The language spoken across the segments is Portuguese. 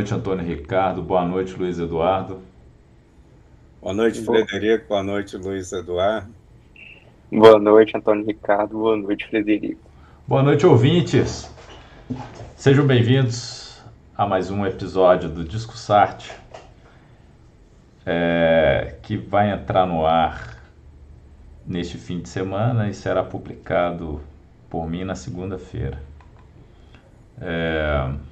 Boa noite, Antônio Ricardo. Boa noite, Luiz Eduardo. Boa noite, Frederico. Boa noite, Luiz Eduardo. Boa noite, Antônio Ricardo. Boa noite, Frederico. Boa noite, ouvintes. Sejam bem-vindos a mais um episódio do Discussarte, é, que vai entrar no ar neste fim de semana e será publicado por mim na segunda-feira. É,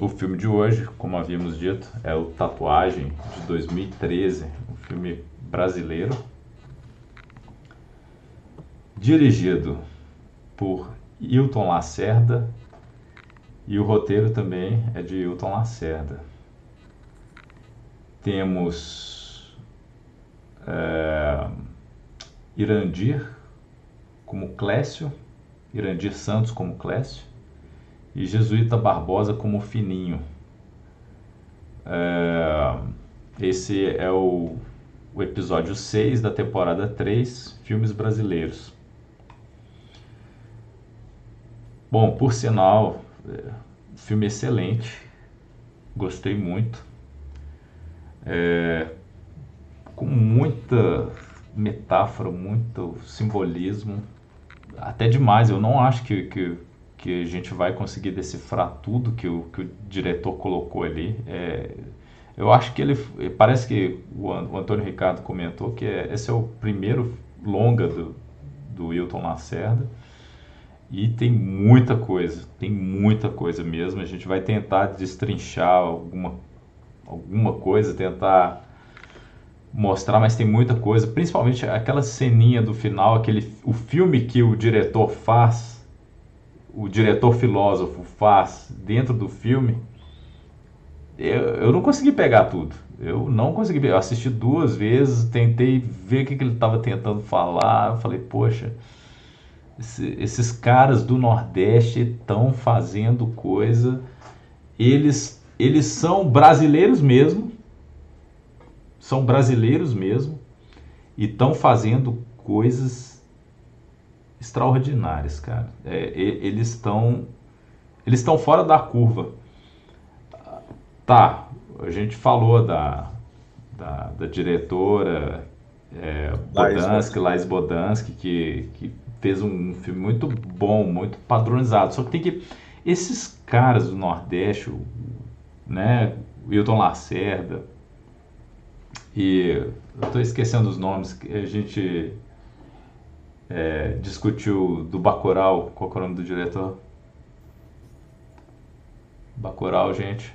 o filme de hoje, como havíamos dito, é o Tatuagem de 2013, um filme brasileiro, dirigido por Hilton Lacerda e o roteiro também é de Hilton Lacerda. Temos é, Irandir como Clécio, Irandir Santos como Clécio, e Jesuíta Barbosa como Fininho. É, esse é o, o episódio 6 da temporada 3, Filmes Brasileiros. Bom, por sinal, é, filme excelente, gostei muito. É, com muita metáfora, muito simbolismo, até demais. Eu não acho que, que que a gente vai conseguir decifrar tudo que o, que o diretor colocou ali. É, eu acho que ele parece que o, o Antônio Ricardo comentou que é, esse é o primeiro longa do, do Wilton Lacerda e tem muita coisa, tem muita coisa mesmo. A gente vai tentar destrinchar alguma, alguma coisa, tentar mostrar, mas tem muita coisa, principalmente aquela ceninha do final, aquele o filme que o diretor faz o diretor filósofo faz dentro do filme, eu, eu não consegui pegar tudo. Eu não consegui. Eu assisti duas vezes, tentei ver o que, que ele estava tentando falar. Eu falei, poxa, esse, esses caras do Nordeste estão fazendo coisa. Eles, eles são brasileiros mesmo. São brasileiros mesmo. E estão fazendo coisas extraordinárias, cara. É, eles estão eles estão fora da curva. Tá, a gente falou da, da, da diretora é, Bodansky, Lais Bodansky, que, que fez um filme muito bom, muito padronizado. Só que tem que. Esses caras do Nordeste, né? Wilton Lacerda, e eu estou esquecendo os nomes, que a gente é, discutiu do Bacurau, qual é o nome do diretor? Bacurau, gente.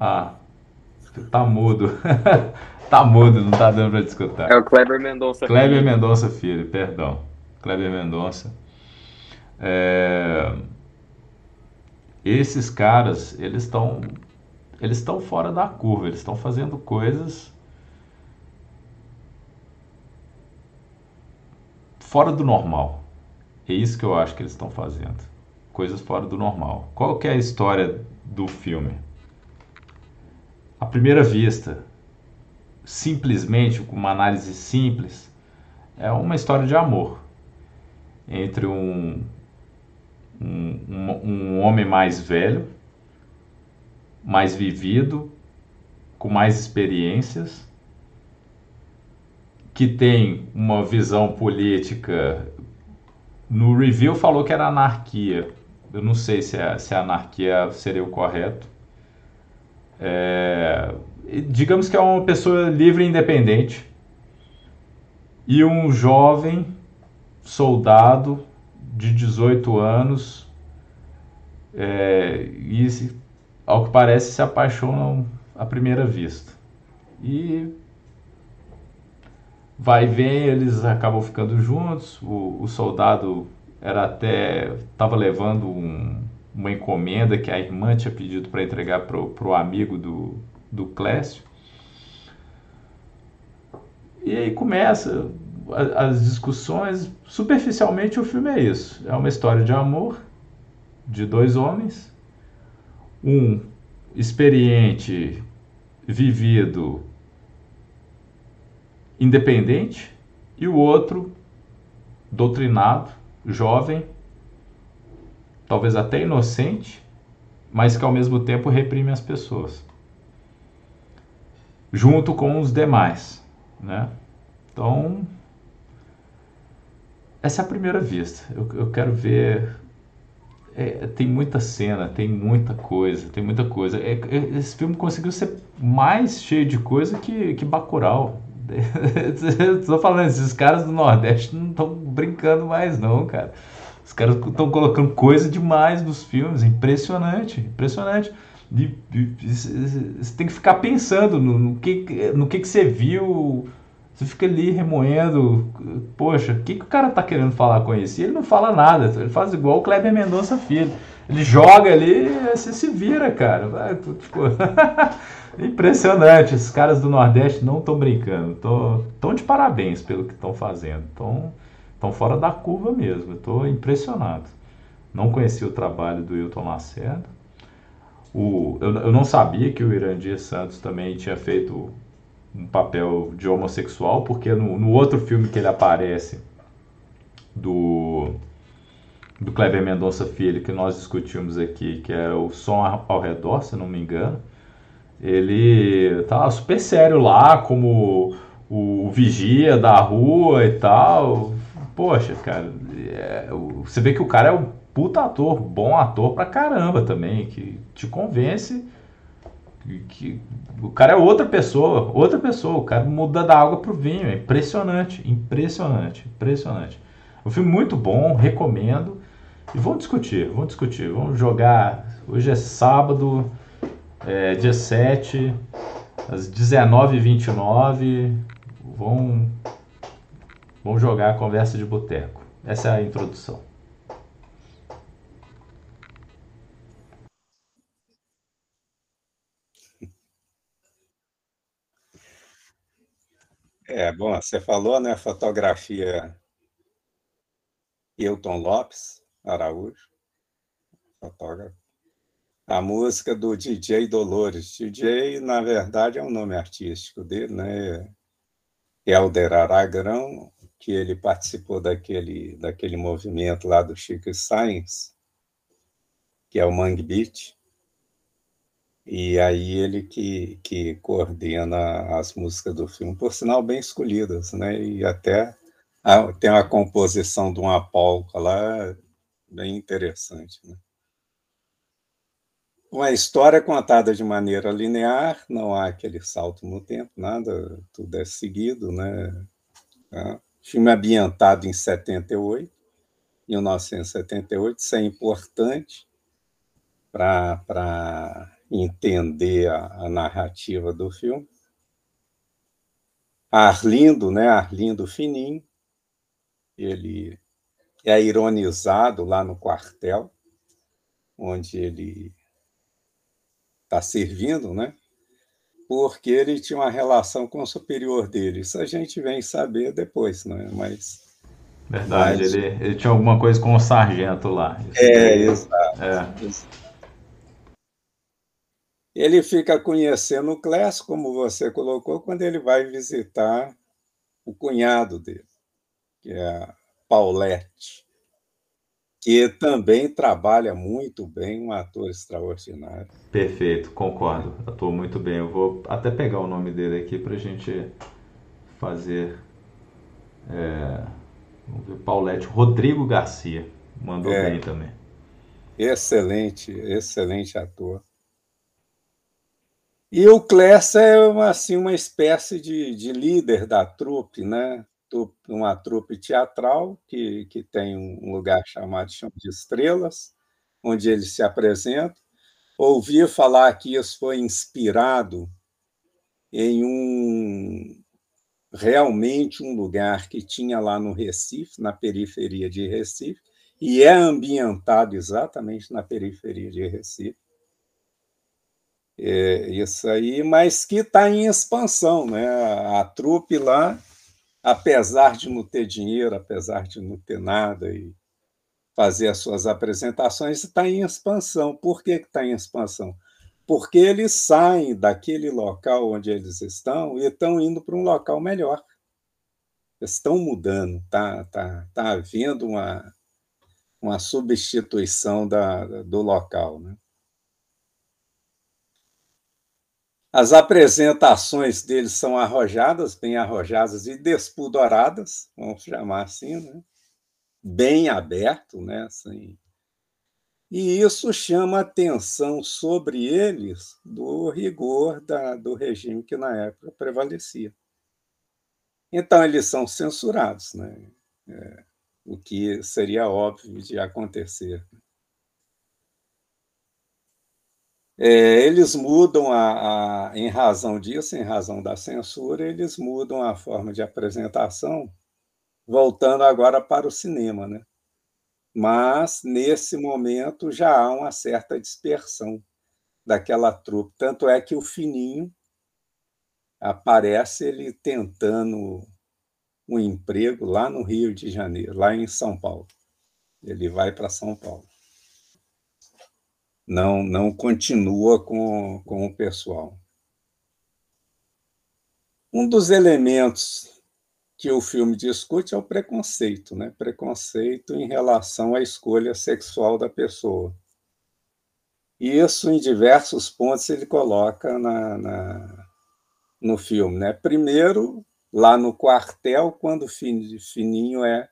Ah, tá mudo. tá mudo, não tá dando pra discutir. É o Kleber Mendonça Kleber Filho. Mendonça Filho, perdão. Kleber Mendonça. É... Esses caras, eles estão eles estão fora da curva, eles estão fazendo coisas fora do normal. É isso que eu acho que eles estão fazendo. Coisas fora do normal. Qual que é a história do filme? À primeira vista, simplesmente, com uma análise simples, é uma história de amor entre um, um, um, um homem mais velho, mais vivido, com mais experiências, que tem uma visão política. No review falou que era anarquia. Eu não sei se, é, se a anarquia seria o correto. É, digamos que é uma pessoa livre e independente. E um jovem soldado de 18 anos. É, e, ao que parece, se apaixonam à primeira vista. E vai e vem, eles acabam ficando juntos. O, o soldado era até estava levando um, uma encomenda que a irmã tinha pedido para entregar para o amigo do, do Clécio. E aí começa as discussões. Superficialmente, o filme é isso: é uma história de amor de dois homens, um experiente, vivido independente e o outro doutrinado, jovem, talvez até inocente, mas que ao mesmo tempo reprime as pessoas, junto com os demais, né? Então, essa é a primeira vista. Eu, eu quero ver. É, tem muita cena, tem muita coisa, tem muita coisa. É, é, esse filme conseguiu ser mais cheio de coisa que, que Bacurau. Estou falando, esses caras do Nordeste não estão brincando mais, não, cara. Os caras estão colocando coisa demais nos filmes, impressionante, impressionante. você tem que ficar pensando no, no, que, no que, que você viu, você fica ali remoendo, poxa, o que, que o cara tá querendo falar com isso? E ele não fala nada, ele faz igual o Kleber Mendonça Filho. Ele joga ali você se vira, cara. Tipo... Impressionante, esses caras do Nordeste não estão brincando. Estão de parabéns pelo que estão fazendo. Estão fora da curva mesmo. Estou impressionado. Não conheci o trabalho do Hilton Lacerda. O, eu, eu não sabia que o Irandir Santos também tinha feito um papel de homossexual, porque no, no outro filme que ele aparece, do, do Kleber Mendonça Filho, que nós discutimos aqui, que é o Som ao Redor, se não me engano, ele tá super sério lá, como o vigia da rua e tal. Poxa, cara, é, você vê que o cara é um puta ator, bom ator pra caramba também, que te convence que o cara é outra pessoa, outra pessoa, o cara muda da água pro vinho, é impressionante, impressionante, impressionante. Um filme muito bom, recomendo. E vamos discutir, vamos discutir, vamos jogar. Hoje é sábado, é, dia 7, às 19h29. Vamos, vamos jogar a conversa de boteco. Essa é a introdução. É, bom, você falou, né, fotografia Hilton Lopes Araújo, fotógrafo. A música do DJ Dolores. DJ, na verdade, é um nome artístico dele, né? Helder Aragrão, que ele participou daquele, daquele movimento lá do Chico Sainz, que é o Mangue Beat. E aí ele que, que coordena as músicas do filme, por sinal bem escolhidas, né? E até tem uma composição de uma polca lá bem interessante, né? Uma história contada de maneira linear, não há aquele salto no tempo, nada, tudo é seguido, né? Tá? Filme ambientado em 78, 1978, isso é importante para entender a, a, narrativa do filme. Arlindo, né? Arlindo Fininho, ele é ironizado lá no quartel, onde ele está servindo, né? Porque ele tinha uma relação com o superior dele. Isso a gente vem saber depois, né? Mas Verdade, mas... ele, ele tinha alguma coisa com o sargento lá. É, exato. É. Ele fica conhecendo o Clécio, como você colocou, quando ele vai visitar o cunhado dele, que é a Paulette, que também trabalha muito bem, um ator extraordinário. Perfeito, concordo. Atua muito bem. Eu vou até pegar o nome dele aqui para a gente fazer. É, vamos ver, Paulette. Rodrigo Garcia. Mandou é, bem também. Excelente, excelente ator. E o Clécio é uma, assim, uma espécie de, de líder da trupe, né? Uma trupe teatral que, que tem um lugar chamado Chão de Estrelas, onde ele se apresenta. Ouvi falar que isso foi inspirado em um realmente um lugar que tinha lá no Recife, na periferia de Recife, e é ambientado exatamente na periferia de Recife é, isso aí, mas que está em expansão, né? A trupe lá, apesar de não ter dinheiro, apesar de não ter nada e fazer as suas apresentações, está em expansão. Por que está em expansão? Porque eles saem daquele local onde eles estão e estão indo para um local melhor. Estão mudando, está tá, tá havendo uma, uma substituição da, do local. Né? As apresentações deles são arrojadas, bem arrojadas e despudoradas, vamos chamar assim, né? bem aberto, né? Assim, e isso chama atenção sobre eles do rigor da, do regime que na época prevalecia. Então, eles são censurados, né? É, o que seria óbvio de acontecer. É, eles mudam, a, a, em razão disso, em razão da censura, eles mudam a forma de apresentação, voltando agora para o cinema. Né? Mas, nesse momento, já há uma certa dispersão daquela trupe. Tanto é que o Fininho aparece ele tentando um emprego lá no Rio de Janeiro, lá em São Paulo. Ele vai para São Paulo. Não, não continua com, com o pessoal. Um dos elementos que o filme discute é o preconceito, né? Preconceito em relação à escolha sexual da pessoa. E isso, em diversos pontos, ele coloca na, na no filme, né? Primeiro, lá no quartel, quando Fininho é,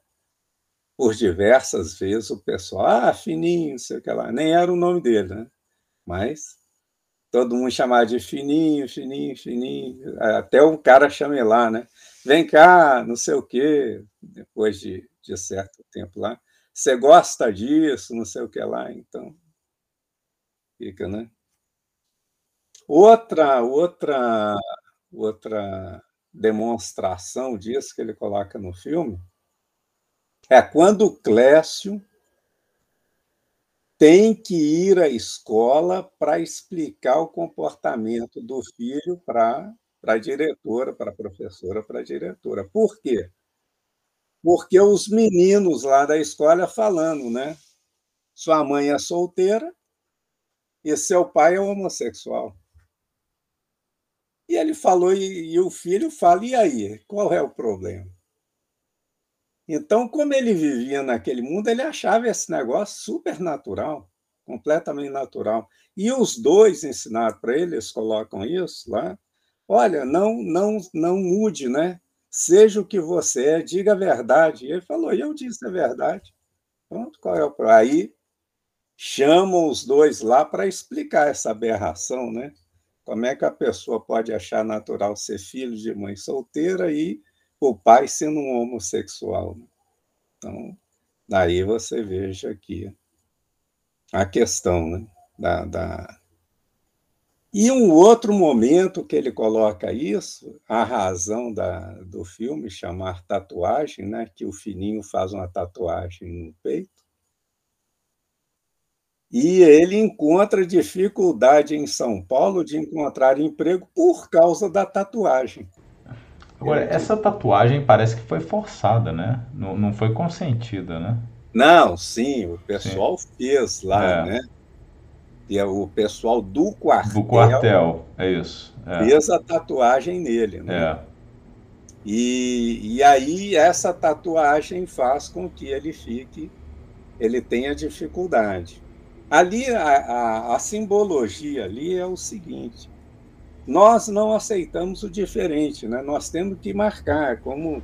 por diversas vezes, o pessoal, ah, Fininho, sei o que lá, nem era o nome dele, né? Mas todo mundo chamava de Fininho, Fininho, Fininho, até um cara chame lá, né? vem cá, não sei o quê, depois de, de certo tempo lá, você gosta disso, não sei o que lá, então fica, né? Outra, outra, outra demonstração disso que ele coloca no filme é quando o Clécio tem que ir à escola para explicar o comportamento do filho para a diretora, para a professora, para a diretora. Por quê? Porque os meninos lá da escola falando, né? Sua mãe é solteira e seu pai é homossexual. E ele falou, e, e o filho fala, e aí? Qual é o problema? Então, como ele vivia naquele mundo, ele achava esse negócio super natural, completamente natural. E os dois ensinaram para ele, eles colocam isso lá, olha, não, não, não mude, né? Seja o que você é, diga a verdade. E ele falou, e eu disse a verdade. Pronto, qual é o Aí chamam os dois lá para explicar essa aberração, né? Como é que a pessoa pode achar natural ser filho de mãe solteira e o pai sendo um homossexual? Né? Então, daí você veja aqui a questão né? da, da, e um outro momento que ele coloca isso, a razão da, do filme chamar tatuagem, né, que o Fininho faz uma tatuagem no peito, e ele encontra dificuldade em São Paulo de encontrar emprego por causa da tatuagem. Agora, essa tatuagem parece que foi forçada, né? Não, não foi consentida, né? Não, sim, o pessoal sim. fez lá, é. né? que é o pessoal do quartel. Do quartel, é isso. É. Fez a tatuagem nele. Né? É. E, e aí essa tatuagem faz com que ele fique, ele tenha dificuldade. Ali, a, a, a simbologia ali é o seguinte, nós não aceitamos o diferente, né? nós temos que marcar, como,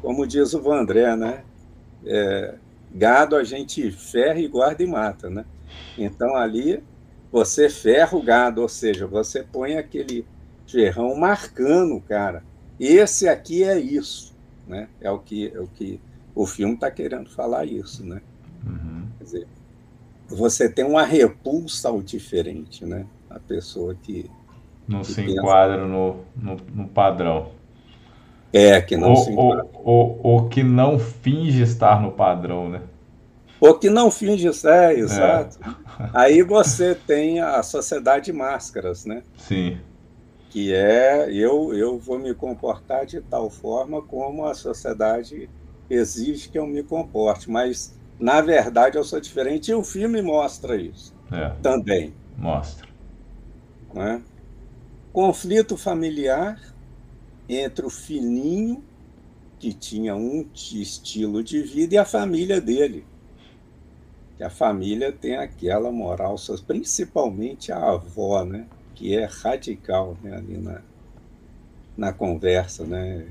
como diz o Vandré, né? É, gado a gente ferra e guarda e mata, né? Então ali você ferra o gado, ou seja, você põe aquele ferrão marcando o cara. Esse aqui é isso, né? É o que, é o, que o filme está querendo falar isso, né? Uhum. Quer dizer, você tem uma repulsa ao diferente, né? A pessoa que não se pensa... enquadra no, no, no, padrão. É, que não ou, se enquadra. Ou, ou, ou que não finge estar no padrão, né? Ou que não finge é, exato. É. Aí você tem a sociedade de máscaras, né? Sim. Que é eu, eu vou me comportar de tal forma como a sociedade exige que eu me comporte, mas na verdade eu sou diferente e o filme mostra isso é. também. Mostra. Né? Conflito familiar entre o filhinho, que tinha um estilo de vida, e a família dele que a família tem aquela moral, principalmente a avó, né? Que é radical né? ali na, na conversa, né?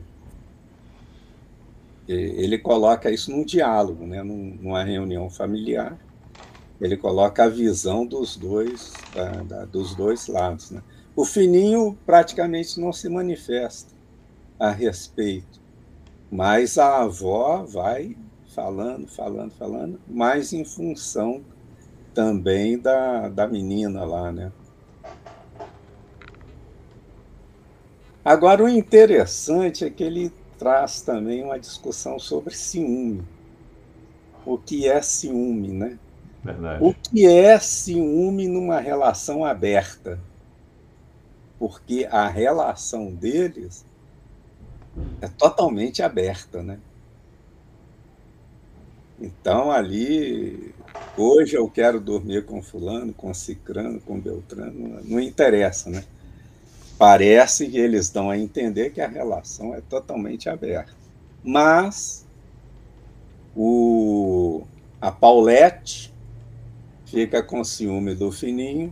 Ele coloca isso num diálogo, né? numa reunião familiar. Ele coloca a visão dos dois, da, da, dos dois lados. Né? O fininho praticamente não se manifesta a respeito, mas a avó vai falando, falando, falando, mas em função também da, da menina lá, né? Agora, o interessante é que ele traz também uma discussão sobre ciúme. O que é ciúme, né? Verdade. O que é ciúme numa relação aberta? Porque a relação deles é totalmente aberta, né? Então, ali, hoje eu quero dormir com fulano, com cicrano, com beltrano, não interessa, né? Parece que eles dão a entender que a relação é totalmente aberta. Mas o, a Paulette fica com ciúme do Fininho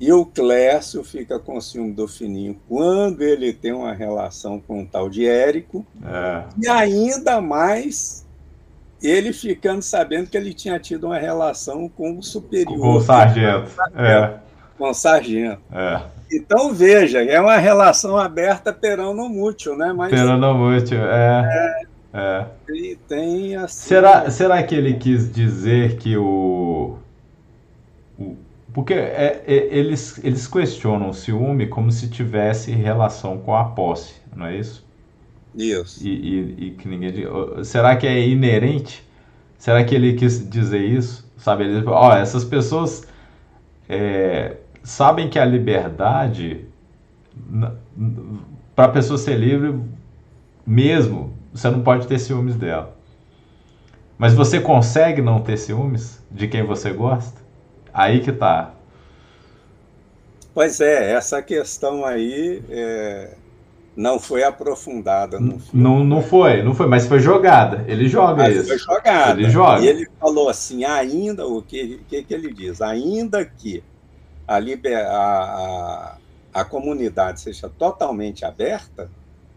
e o Clécio fica com ciúme do Fininho quando ele tem uma relação com o tal de Érico. É. E ainda mais ele ficando sabendo que ele tinha tido uma relação com o superior. Com o sargento. É. Com o sargento. É. Então, veja, é uma relação aberta peronomútil, né? Mas, peronomútil, é. é, é. Tem, tem assim... será, será que ele quis dizer que o. o porque é, é, eles, eles questionam o ciúme como se tivesse relação com a posse, não é isso? Isso. E, e, e que ninguém. Será que é inerente? Será que ele quis dizer isso? Sabe, ele, ó, essas pessoas. É, sabem que a liberdade, para a pessoa ser livre, mesmo, você não pode ter ciúmes dela. Mas você consegue não ter ciúmes de quem você gosta? Aí que tá. Pois é, essa questão aí é, não foi aprofundada no filme. Não, não foi, não foi, mas foi jogada. Ele joga mas isso. Foi jogada. Ele joga. E ele falou assim, ainda, o que, que, que ele diz? Ainda que a, liber, a, a, a comunidade seja totalmente aberta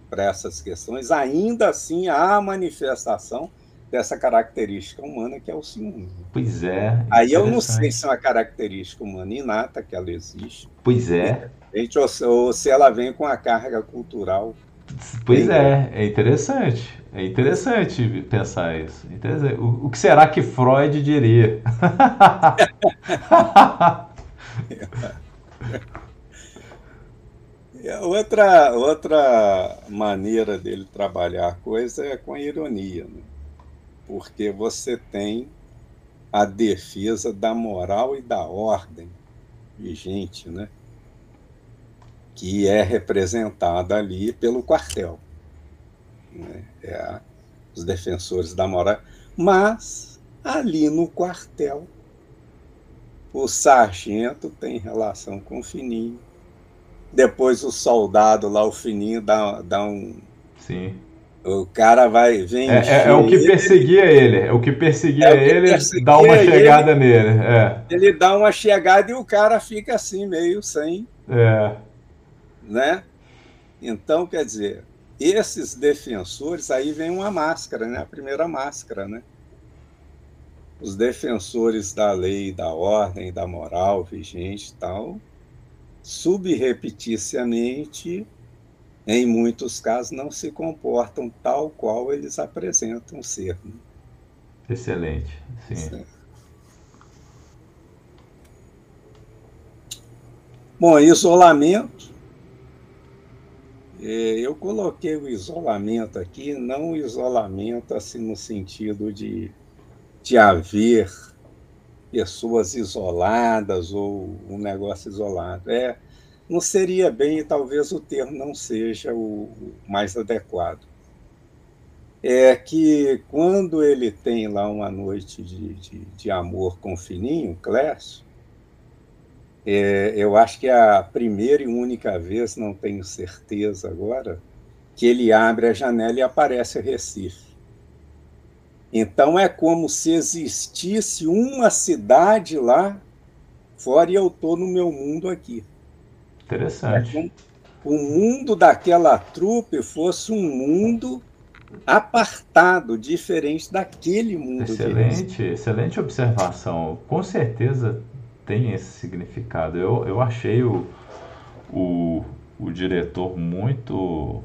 para essas questões, ainda assim há manifestação dessa característica humana que é o ciúme. Pois é. Aí eu não sei se é uma característica humana inata que ela existe. Pois é. Ou, ou se ela vem com a carga cultural. Pois é, é interessante. É interessante pensar isso. Interessante. O, o que será que Freud diria? outra, outra maneira dele trabalhar a coisa é com a ironia, né? Porque você tem a defesa da moral e da ordem vigente, né? que é representada ali pelo quartel. Né? É a, os defensores da moral. Mas, ali no quartel, o sargento tem relação com o fininho. Depois o soldado lá, o fininho, dá, dá um. Sim. O cara vai. Vem é, é, é o que perseguia ele. É o que perseguia é que ele, perseguia dá uma chegada ele, nele. É. Ele dá uma chegada e o cara fica assim, meio sem. É. Né? Então, quer dizer, esses defensores, aí vem uma máscara, né? A primeira máscara, né? os defensores da lei, da ordem, da moral vigente tal, subrepeticiamente, em muitos casos, não se comportam tal qual eles apresentam ser. Né? Excelente, sim. Bom, isolamento. É, eu coloquei o isolamento aqui, não o isolamento assim no sentido de de haver pessoas isoladas ou um negócio isolado. É, não seria bem, talvez o termo não seja o mais adequado. É que quando ele tem lá uma noite de, de, de amor com o Fininho, Clécio, é, eu acho que é a primeira e única vez, não tenho certeza agora, que ele abre a janela e aparece o Recife. Então é como se existisse uma cidade lá fora e eu estou no meu mundo aqui. Interessante. É o mundo daquela trupe fosse um mundo apartado, diferente daquele mundo. Excelente, excelente observação. Com certeza tem esse significado. Eu, eu achei o, o, o diretor muito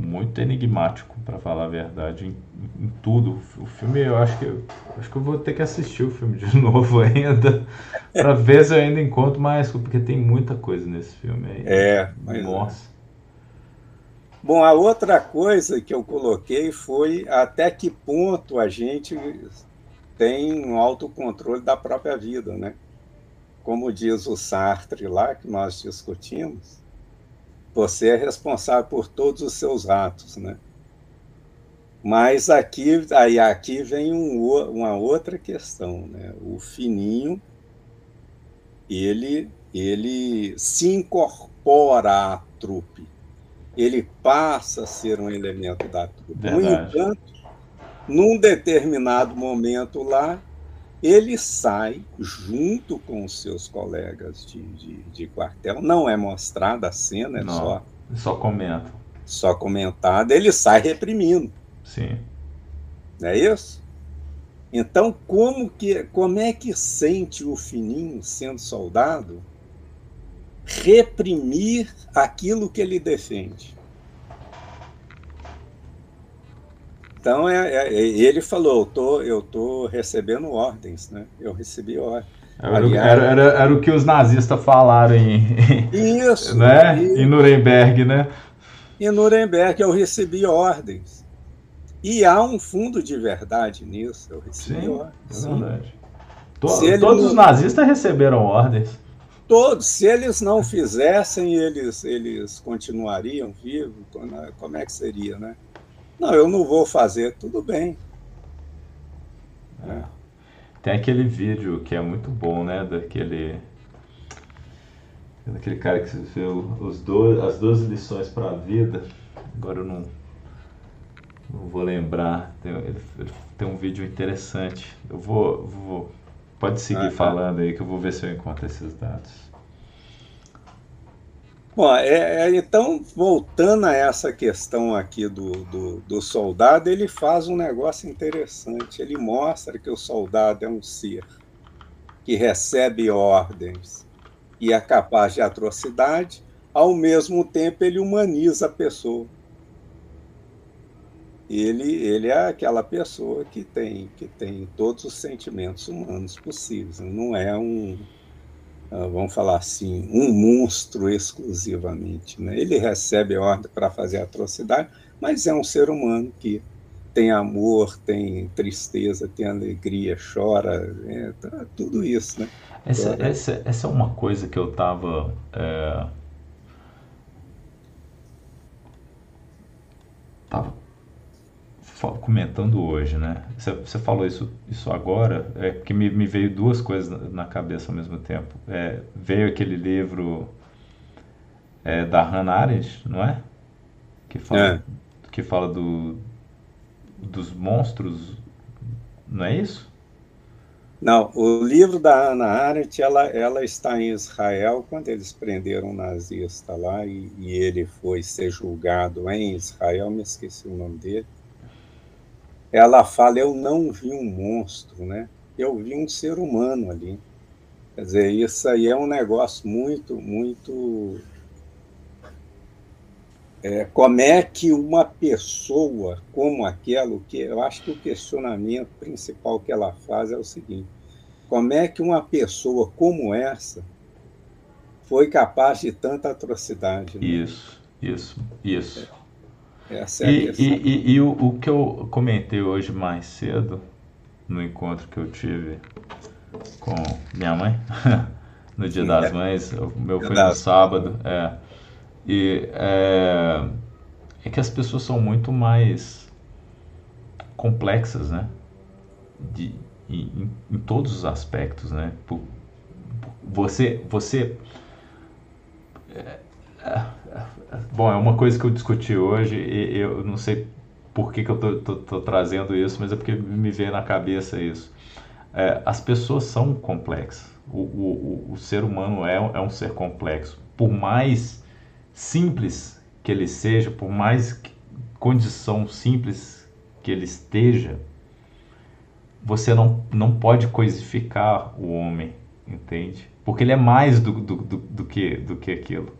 muito enigmático para falar a verdade em, em, tudo. O filme eu acho que eu, acho que eu vou ter que assistir o filme de novo ainda para ver se eu ainda encontro mais porque tem muita coisa nesse filme aí. É mas nossa. É. bom a outra coisa que eu coloquei foi até que ponto a gente tem um autocontrole da própria vida né? Como diz o Sartre lá, que nós discutimos, você é responsável por todos os seus atos, né? Mas aqui, aí aqui vem um, uma outra questão, né? O fininho, ele, ele se incorpora à trupe, ele passa a ser um elemento da trupe. Verdade. No entanto, num determinado momento lá, ele sai junto com os seus colegas de, de, de quartel. Não é mostrada a cena, é Não, só. Só comenta. Só comentada, ele sai reprimindo. Sim. Não é isso? Então, como, que, como é que sente o Fininho, sendo soldado, reprimir aquilo que ele defende? Então, é, é, ele falou, eu tô, eu tô recebendo ordens, né? Eu recebi ordens. Era, era, era, era, o que os nazistas falaram em, isso, né? em Nuremberg, né? Em Nuremberg eu recebi ordens. E há um fundo de verdade nisso. Eu recebi sim, ordens. É verdade. To, todos os nazistas receberam ordens. Todos. Se eles não fizessem, eles, eles continuariam vivos. Como é que seria, né? Não, eu não vou fazer, tudo bem. É. Tem aquele vídeo que é muito bom, né? Daquele. Daquele cara que viu os dois, as duas lições para a vida. Agora eu não, não vou lembrar. Tem, ele, ele, tem um vídeo interessante. Eu vou. vou pode seguir ah, tá. falando aí que eu vou ver se eu encontro esses dados. Bom, é, é, então, voltando a essa questão aqui do, do, do, soldado, ele faz um negócio interessante. Ele mostra que o soldado é um ser que recebe ordens e é capaz de atrocidade, ao mesmo tempo ele humaniza a pessoa. Ele, ele é aquela pessoa que tem, que tem todos os sentimentos humanos possíveis, não é um, vamos falar assim, um monstro exclusivamente. Né? Ele recebe ordem para fazer atrocidade, mas é um ser humano que tem amor, tem tristeza, tem alegria, chora, é, tá, tudo isso. Né? Essa, essa, essa é uma coisa que eu estava. É... Tava comentando hoje, né? Você, você falou isso, isso agora, é que me, me veio duas coisas na, na cabeça ao mesmo tempo. É, veio aquele livro é, da Hannah Arendt, não é? Que fala, é. que fala do, dos monstros, não é isso? Não, o livro da Hannah Arendt, ela, ela está em Israel quando eles prenderam um nazista lá e, e ele foi ser julgado em Israel, me esqueci o nome dele ela fala: Eu não vi um monstro, né? Eu vi um ser humano ali. Quer dizer, isso aí é um negócio muito, muito. É, como é que uma pessoa como aquela, que eu acho que o questionamento principal que ela faz é o seguinte: como é que uma pessoa como essa foi capaz de tanta atrocidade? Né? Isso, isso, isso. É. Essa é e, e, e, e o, o, que eu comentei hoje mais cedo, no encontro que eu tive com minha mãe, no Dia das. Mães, o meu foi no sábado, é, e é, é que as pessoas são muito mais complexas, né? De, em, em todos os aspectos, né? Você, você é, Bom, é uma coisa que eu discuti hoje e eu não sei por que, que eu tô, tô, tô, trazendo isso, mas é porque me veio na cabeça isso. É, as pessoas são complexas. O, o, o, ser humano é, é um ser complexo. Por mais simples que ele seja, por mais condição simples que ele esteja, você não, não pode coisificar o homem, entende? Porque ele é mais do, do, do, do que, do que aquilo.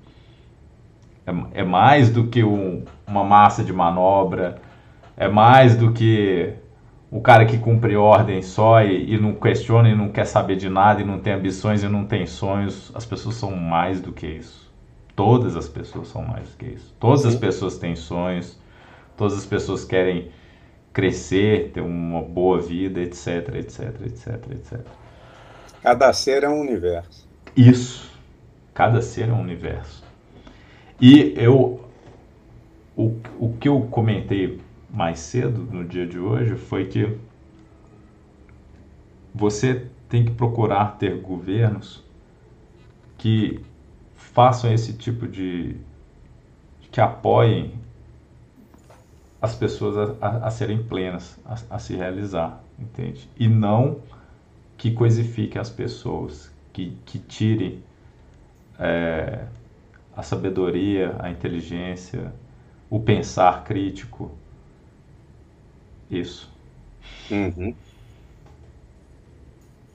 É, é mais do que um, uma massa de manobra, é mais do que o cara que cumpre ordem só e, e, não questiona e não quer saber de nada e não tem ambições e não tem sonhos. As pessoas são mais do que isso. Todas as pessoas são mais do que isso. Todas as pessoas têm sonhos, todas as pessoas querem crescer, ter uma boa vida, etc, etc, etc, etc. Cada ser é um universo. Isso. Cada ser é um universo. E eu o, o que eu comentei mais cedo no dia de hoje foi que você tem que procurar ter governos que façam esse tipo de que apoiem as pessoas a, a, a serem plenas, a, a, se realizar, entende? E não que coisifique as pessoas, que, que tire é, a sabedoria, a inteligência, o pensar crítico. Isso. Uhum.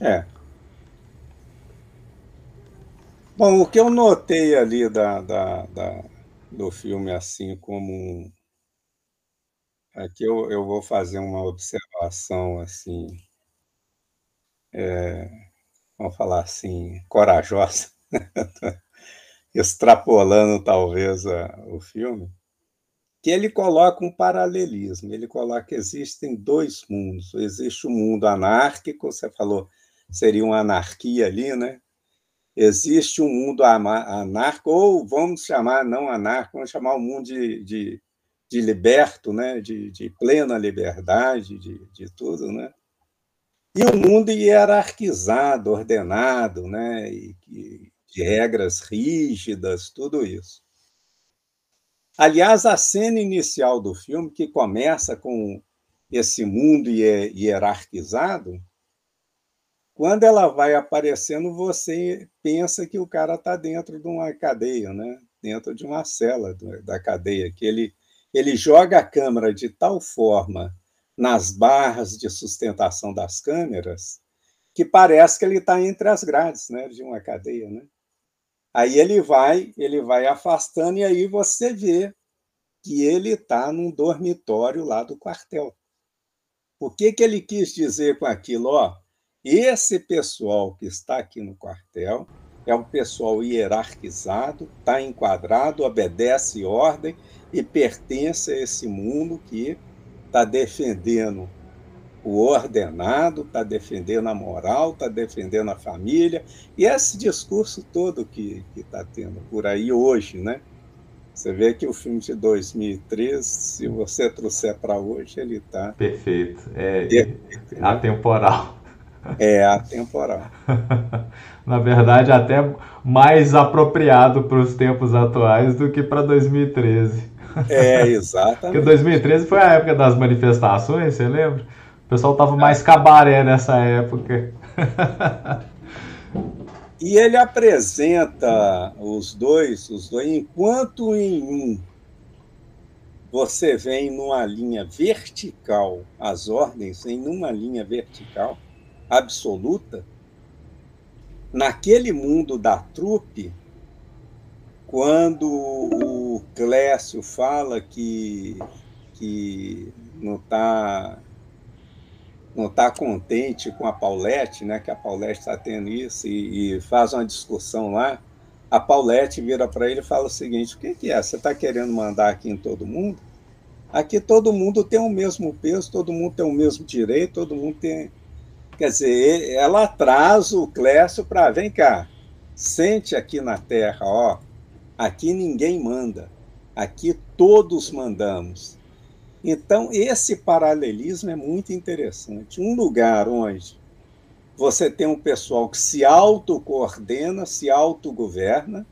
É. Bom, o que eu notei ali da, da, da do filme, assim como. Aqui eu, eu vou fazer uma observação, assim, é, vamos falar assim, corajosa, extrapolando talvez a, o filme, que ele coloca um paralelismo, ele coloca que existem dois mundos, existe o um mundo anárquico, você falou, seria uma anarquia ali, né? Existe um mundo anarco, ou vamos chamar, não anarco, vamos chamar o um mundo de, de, de, liberto, né? de, de plena liberdade, de, de tudo, né? E o mundo hierarquizado, ordenado, né? E, e, de regras rígidas, tudo isso. Aliás, a cena inicial do filme, que começa com esse mundo hierarquizado, quando ela vai aparecendo, você pensa que o cara está dentro de uma cadeia, né? dentro de uma cela da cadeia, que ele, ele joga a câmera de tal forma nas barras de sustentação das câmeras que parece que ele está entre as grades né, de uma cadeia. Né? Aí ele vai, ele vai afastando, e aí você vê que ele está num dormitório lá do quartel. O que, que ele quis dizer com aquilo? Ó, esse pessoal que está aqui no quartel é um pessoal hierarquizado, está enquadrado, obedece ordem e pertence a esse mundo que está defendendo o ordenado, está defendendo a moral, está defendendo a família, e esse discurso todo que está tendo por aí hoje, né? Você vê que o filme de 2013, se você trouxer para hoje, ele está. Perfeito. É, é atemporal. É atemporal. Na verdade, até mais apropriado para os tempos atuais do que para 2013. É, exatamente. Porque 2013 foi a época das manifestações, você lembra? O pessoal tava mais cabaré nessa época. E ele apresenta os dois, os dois, enquanto em um você vem numa linha vertical, as ordens em numa linha vertical absoluta, naquele mundo da trupe, quando o Clécio fala que, que não está não está contente com a Paulette, né, que a Paulette está tendo isso, e, e, faz uma discussão lá, a Paulette vira para ele e fala o seguinte: o que, que é? Você está querendo mandar aqui em todo mundo? Aqui todo mundo tem o mesmo peso, todo mundo tem o mesmo direito, todo mundo tem. Quer dizer, ela traz o Clécio para, vem cá, sente aqui na terra, ó, aqui ninguém manda, aqui todos mandamos. Então, esse paralelismo é muito interessante. Um lugar onde você tem um pessoal que se autocoordena, se autogoverna,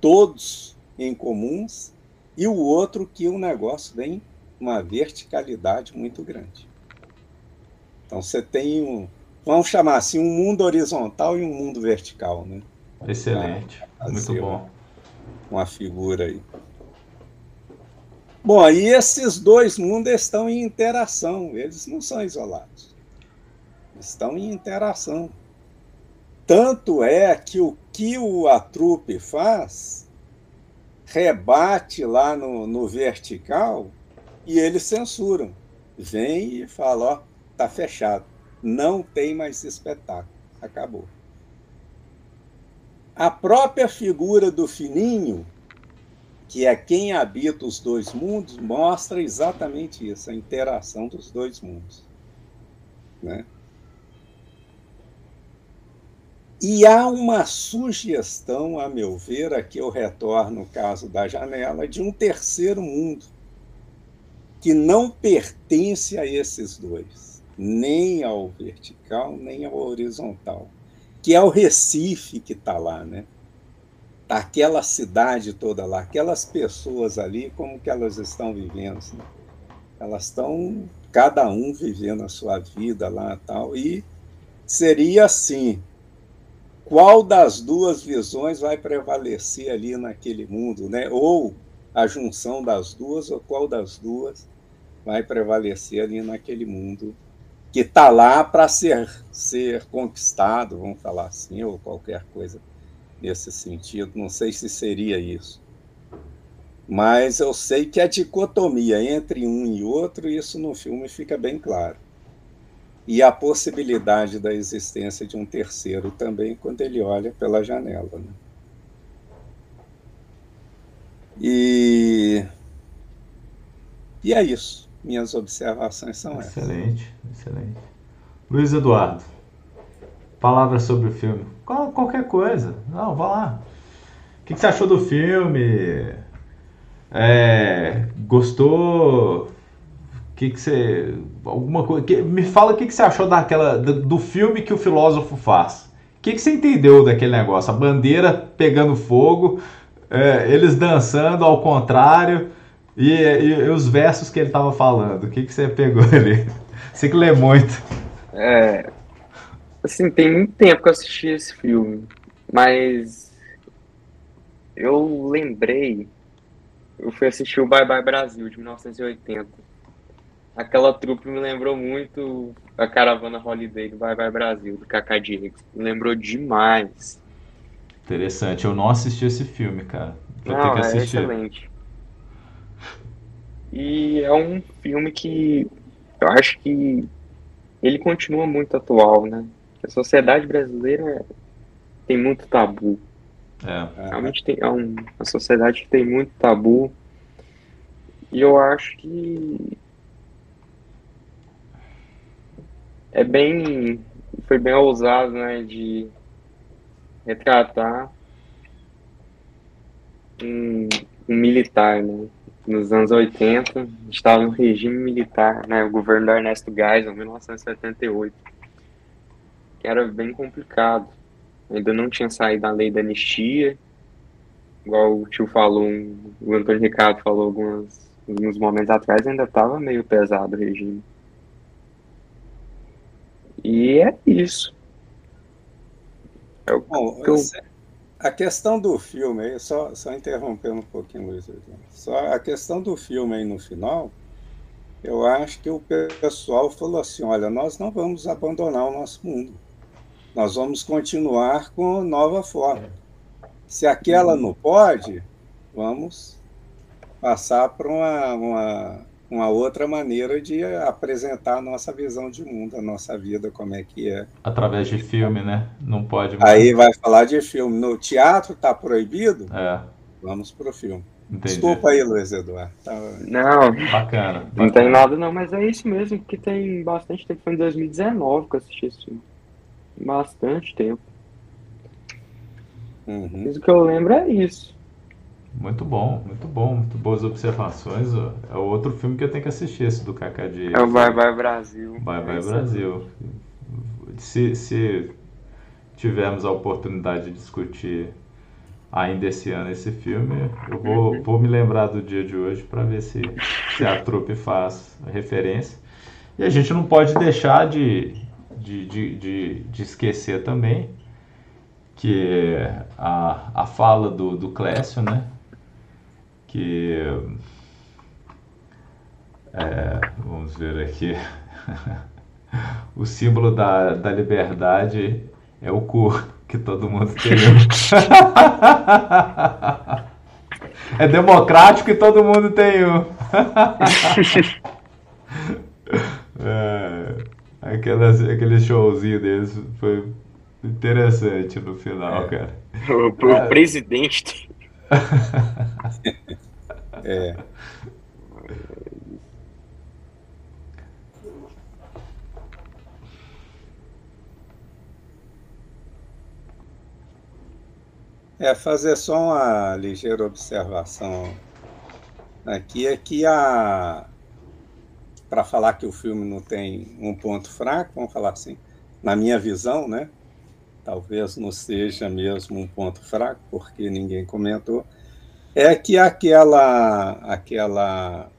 todos em comuns, e o outro que o negócio vem uma verticalidade muito grande. Então você tem um, vamos chamar assim, um mundo horizontal e um mundo vertical, né? Excelente, muito bom. Uma figura aí. Bom, aí esses dois mundos estão em interação, eles não são isolados. Estão em interação. Tanto é que o que o Atrupe faz rebate lá no, no vertical e eles censuram. Vem e fala, ó, tá fechado. Não tem mais espetáculo. Acabou. A própria figura do Fininho, que é quem habita os dois mundos, mostra exatamente isso, a interação dos dois mundos. Né? E há uma sugestão, a meu ver, aqui eu retorno o caso da janela, de um terceiro mundo, que não pertence a esses dois, nem ao vertical, nem ao horizontal, que é o Recife que está lá, né? Aquela cidade toda lá, aquelas pessoas ali, como que elas estão vivendo? Né? Elas estão, cada um vivendo a sua vida lá tal, e seria assim, qual das duas visões vai prevalecer ali naquele mundo, né? Ou a junção das duas, ou qual das duas vai prevalecer ali naquele mundo que está lá para ser, ser conquistado, vamos falar assim, ou qualquer coisa nesse sentido. Não sei se seria isso. Mas eu sei que a dicotomia entre um e outro, isso no filme fica bem claro e a possibilidade da existência de um terceiro também quando ele olha pela janela. Né? E, e é isso. Minhas observações são excelente, essas. Excelente, excelente. Luiz Eduardo, palavras sobre o filme. Qual, qualquer coisa. Não, vá lá. O que, que você achou do filme? É, gostou? que, que você. Alguma coisa. Que, me fala o que, que você achou daquela, do, do filme que o filósofo faz. O que, que você entendeu daquele negócio? A bandeira pegando fogo, é, eles dançando ao contrário e, e, e, os versos que ele estava falando. O que, que você pegou ali? Você que lê muito. É. Assim, tem muito tempo que eu assisti esse filme, mas eu lembrei. Eu fui assistir o Bye Bye Brasil de 1980 aquela trupe me lembrou muito a caravana Holiday do Bye Bye Brasil, do Kaká Diego. Me lembrou demais. Interessante, eu não assisti esse filme, cara. Vou não, ter que assistir. é excelente. E é um filme que eu acho que ele continua muito atual, né? A sociedade brasileira tem muito tabu. É. Realmente tem, é um, uma sociedade que tem muito tabu. E eu acho que é bem. Foi bem ousado, né? De retratar um, um militar, né? Nos anos 80, estava no regime militar, né? O governo do Ernesto Geisel, 1978. Que era bem complicado. Ainda não tinha saído a lei da anistia, igual o tio falou, o Antônio Ricardo falou alguns, alguns momentos atrás, ainda estava meio pesado o regime. E é isso. É o, Bom, eu... a questão do filme aí, só, só interrompendo um pouquinho, Luiz, só a questão do filme aí no final, eu acho que o pessoal falou assim, olha, nós não vamos abandonar o nosso mundo, nós vamos continuar com nova forma. Se aquela não pode, vamos passar para uma, uma uma outra maneira de apresentar a nossa visão de mundo, a nossa vida, como é que é. Através de filme, né? Não pode. Mais. Aí vai falar de filme. No teatro está proibido? É. Vamos pro filme. Entendi. Desculpa aí, Luiz Eduardo. Tá... Não, bacana, Não tem nada não, mas é isso mesmo, que tem bastante tempo. Foi em 2019 que eu assisti esse filme. Bastante tempo. Uhum. Isso que eu lembro é isso. Muito bom, muito bom, muito boas observações. É outro filme que eu tenho que assistir, esse do Kaká de. É o Bye Bye Brasil. Bye Bye Brasil. Se, se tivermos a oportunidade de discutir ainda esse ano esse filme, eu vou, uhum. vou me lembrar do dia de hoje para ver se, se a trupe faz referência. E a gente não pode deixar de, de, de, de, de esquecer também que a, a fala do, do Clécio, né? Que é, vamos ver aqui. o símbolo da, da liberdade é o cu, que todo mundo tem. é democrático e todo mundo tem um. é, aquelas, aquele showzinho deles foi interessante no final, é. cara. O, o é. presidente. é. É, fazer só uma ligeira observação aqui é que a para falar que o filme não tem um ponto fraco, vamos falar assim, na minha visão, né? Talvez não seja mesmo um ponto fraco, porque ninguém comentou, é que aquela aquela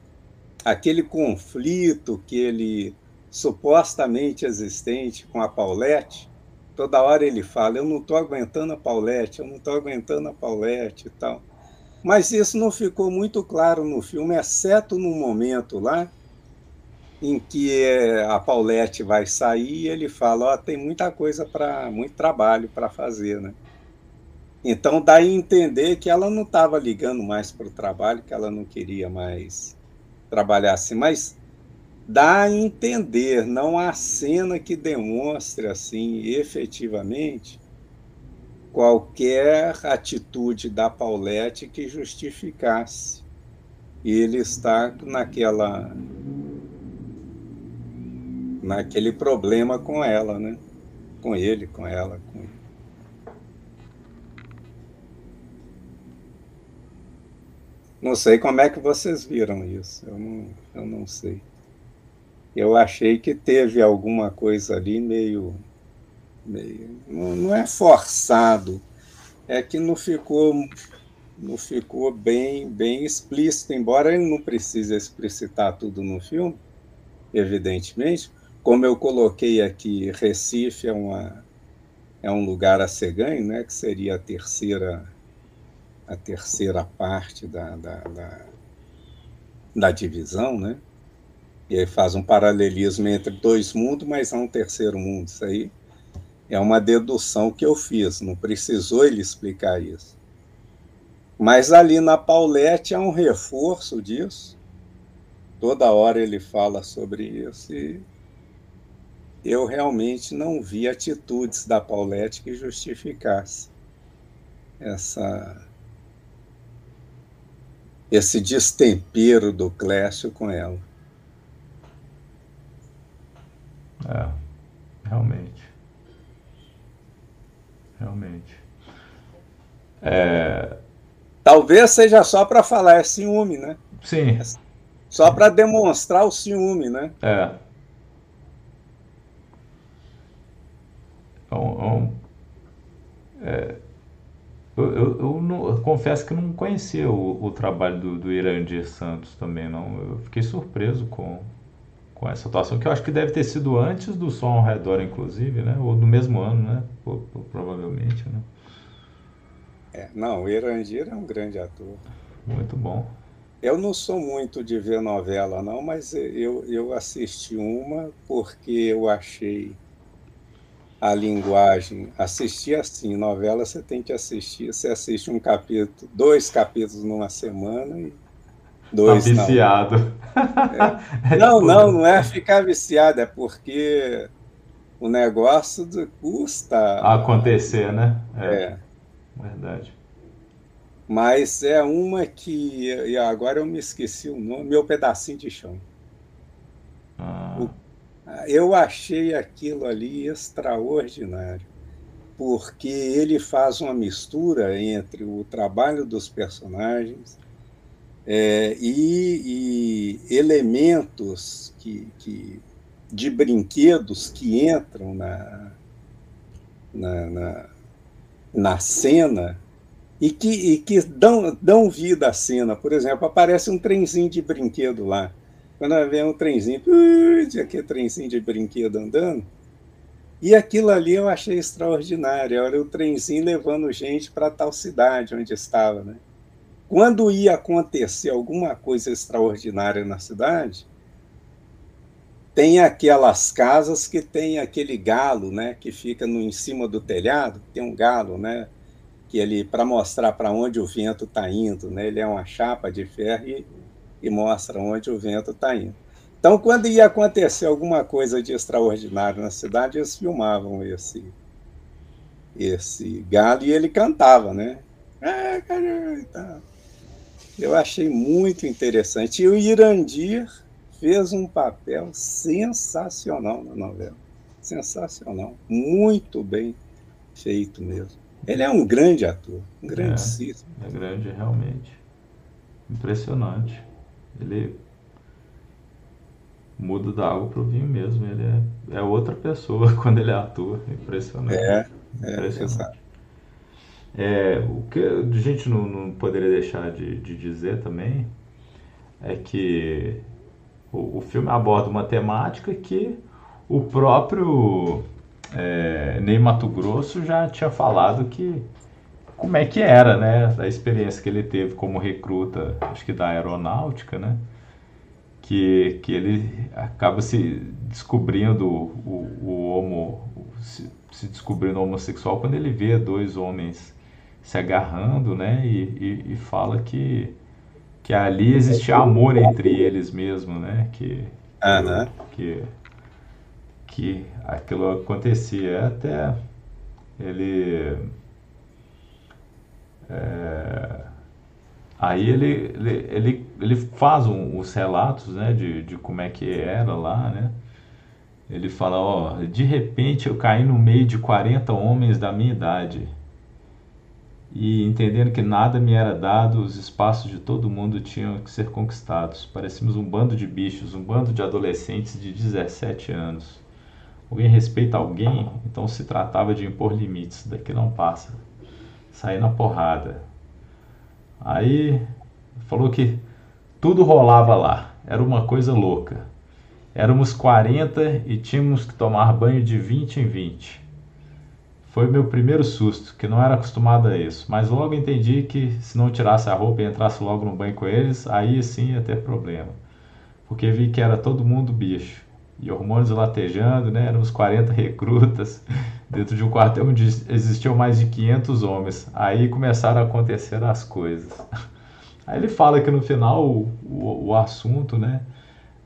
aquele conflito que ele supostamente existente com a Paulette toda hora ele fala: Eu não estou aguentando a Paulette, eu não estou aguentando a Paulette e tal. Mas isso não ficou muito claro no filme, exceto no momento lá em que eh, a Paulette vai sair e ele fala: Ó, oh, tem muita coisa para, muito trabalho para fazer, né? Então dá a entender que ela não estava ligando mais para o trabalho, que ela não queria mais trabalhar assim. Mas dá a entender, não há cena que demonstre assim efetivamente qualquer atitude da Paulette que justificasse ele estar naquela naquele problema com ela, né? Com ele, com ela, com ele. Não sei como é que vocês viram isso. Eu não, eu não sei eu achei que teve alguma coisa ali meio. meio não é forçado, é que não ficou, não ficou bem, bem explícito, embora ele não precise explicitar tudo no filme, evidentemente. Como eu coloquei aqui, Recife é, uma, é um lugar a ser ganho, né, que seria a terceira, a terceira parte da, da, da, da divisão, né? E aí faz um paralelismo entre dois mundos, mas há um terceiro mundo. Isso aí é uma dedução que eu fiz, não precisou ele explicar isso. Mas ali na Paulette há um reforço disso. Toda hora ele fala sobre isso e eu realmente não vi atitudes da Paulette que justificasse essa esse destempero do Clécio com ela. É, realmente. Realmente. É... Talvez seja só para falar, é ciúme, né? Sim. É só para demonstrar o ciúme, né? É. Um, é, é, eu, eu, eu, não, eu, confesso que não conhecia o, o trabalho do, do Irandir Santos também, não. Eu fiquei surpreso com, com essa atuação, que eu acho que deve ter sido antes do Som ao Redor, inclusive, né? Ou do mesmo ano, né? provavelmente, né? É, não, o Erandir é um grande ator. Muito bom. Eu não sou muito de ver novela, não, mas eu, eu assisti uma porque eu achei a linguagem. Assistir assim, novela você tem que assistir. Você assiste um capítulo, dois capítulos numa semana e Dois, tá viciado. Não. É. não, não, não é ficar viciado, é porque o negócio custa. Acontecer, né? É. é. Verdade. Mas é uma que. E agora eu me esqueci o nome, meu pedacinho de chão. Ah. O, eu achei aquilo ali extraordinário, porque ele faz uma mistura entre o trabalho dos personagens é, e, e, elementos que, que, de brinquedos que entram na, na, na, na cena e que, e que dão, dão vida à cena. Por exemplo, aparece um trenzinho de brinquedo lá. Quando vem um trenzinho, uh, aquele trenzinho de brinquedo andando, e aquilo ali eu achei extraordinário. Era o trenzinho levando gente para tal cidade onde estava. Né? Quando ia acontecer alguma coisa extraordinária na cidade, tem aquelas casas que tem aquele galo, né, que fica no, em cima do telhado, tem um galo, né, que ele para mostrar para onde o vento está indo, né, ele é uma chapa de ferro e, e mostra onde o vento está indo. Então, quando ia acontecer alguma coisa de extraordinário na cidade, eles filmavam esse esse galo e ele cantava, né? Eu achei muito interessante. E o Irandir fez um papel sensacional na novela. Sensacional. Muito bem feito mesmo. Ele é um grande ator, um grande É, é grande, realmente. Impressionante. Ele muda da água para o vinho mesmo. Ele é, é outra pessoa quando ele atua. Impressionante. É, é Impressionante. É, o que a gente não, não poderia deixar de, de dizer também é que o, o filme aborda uma temática que o próprio é, Ney Mato Grosso já tinha falado que como é que era, né, a experiência que ele teve como recruta, acho que da aeronáutica, né, que, que ele acaba se descobrindo o, o homo, se, se descobrindo homossexual quando ele vê dois homens se agarrando, né, e, e, e fala que que ali existia amor entre eles mesmo, né? Que, uhum. que, que aquilo acontecia até ele é, aí ele, ele, ele, ele faz um, os relatos né, de, de como é que era lá, né? Ele fala, ó, de repente eu caí no meio de 40 homens da minha idade e entendendo que nada me era dado, os espaços de todo mundo tinham que ser conquistados. Parecíamos um bando de bichos, um bando de adolescentes de 17 anos. Alguém respeita alguém, então se tratava de impor limites, daqui não passa. Sair na porrada. Aí falou que tudo rolava lá, era uma coisa louca. Éramos 40 e tínhamos que tomar banho de 20 em 20. Foi meu primeiro susto, que não era acostumado a isso, mas logo entendi que se não tirasse a roupa e entrasse logo no banho com eles, aí sim ia ter problema. Porque vi que era todo mundo bicho. E hormônios latejando, né? Eram uns 40 recrutas dentro de um quartel onde existiam mais de 500 homens. Aí começaram a acontecer as coisas. Aí ele fala que no final o, o, o assunto, né?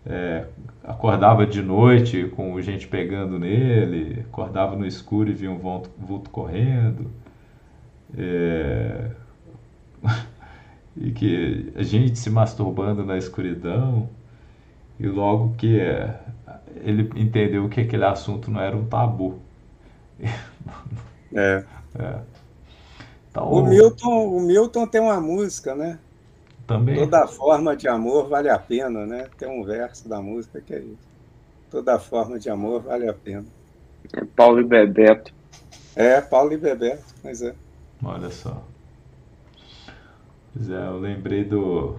É, acordava de noite com gente pegando nele, acordava no escuro e via um vulto, vulto correndo. É... e que a gente se masturbando na escuridão. E logo que é, ele entendeu que aquele assunto não era um tabu. É. é. Então, o, Milton, o Milton tem uma música, né? Também. Toda forma de amor vale a pena, né? Tem um verso da música que é isso. Toda forma de amor vale a pena. É Paulo e Bebeto. É, Paulo e Bebeto, mas é. Olha só. Pois é, eu lembrei do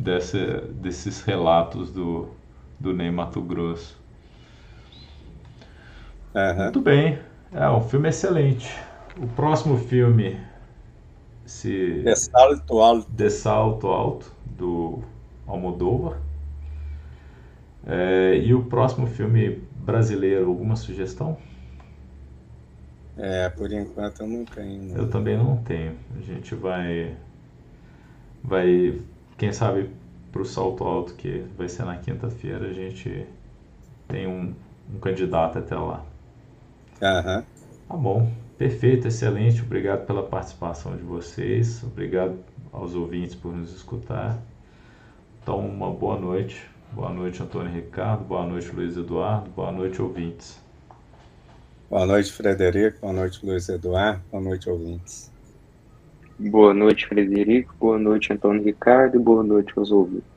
desse, desses relatos do, do Ney Mato Grosso. Uhum. Muito bem. É um filme excelente. O próximo filme se De Salto Alto. De Salto Alto do Almodóvar. É, e o próximo filme brasileiro, alguma sugestão? É, por enquanto eu não tenho. Eu também não tenho. A gente vai vai quem sabe para o salto alto que vai ser na quinta-feira a gente tem um, um candidato até lá. Aham. Tá bom. Perfeito, excelente. Obrigado pela participação de vocês. Obrigado aos ouvintes por nos escutar. Então, uma boa noite. Boa noite, Antônio Ricardo. Boa noite, Luiz Eduardo. Boa noite, ouvintes. Boa noite, Frederico. Boa noite, Luiz Eduardo. Boa noite, ouvintes. Boa noite, Frederico. Boa noite, Antônio Ricardo. Boa noite aos ouvintes.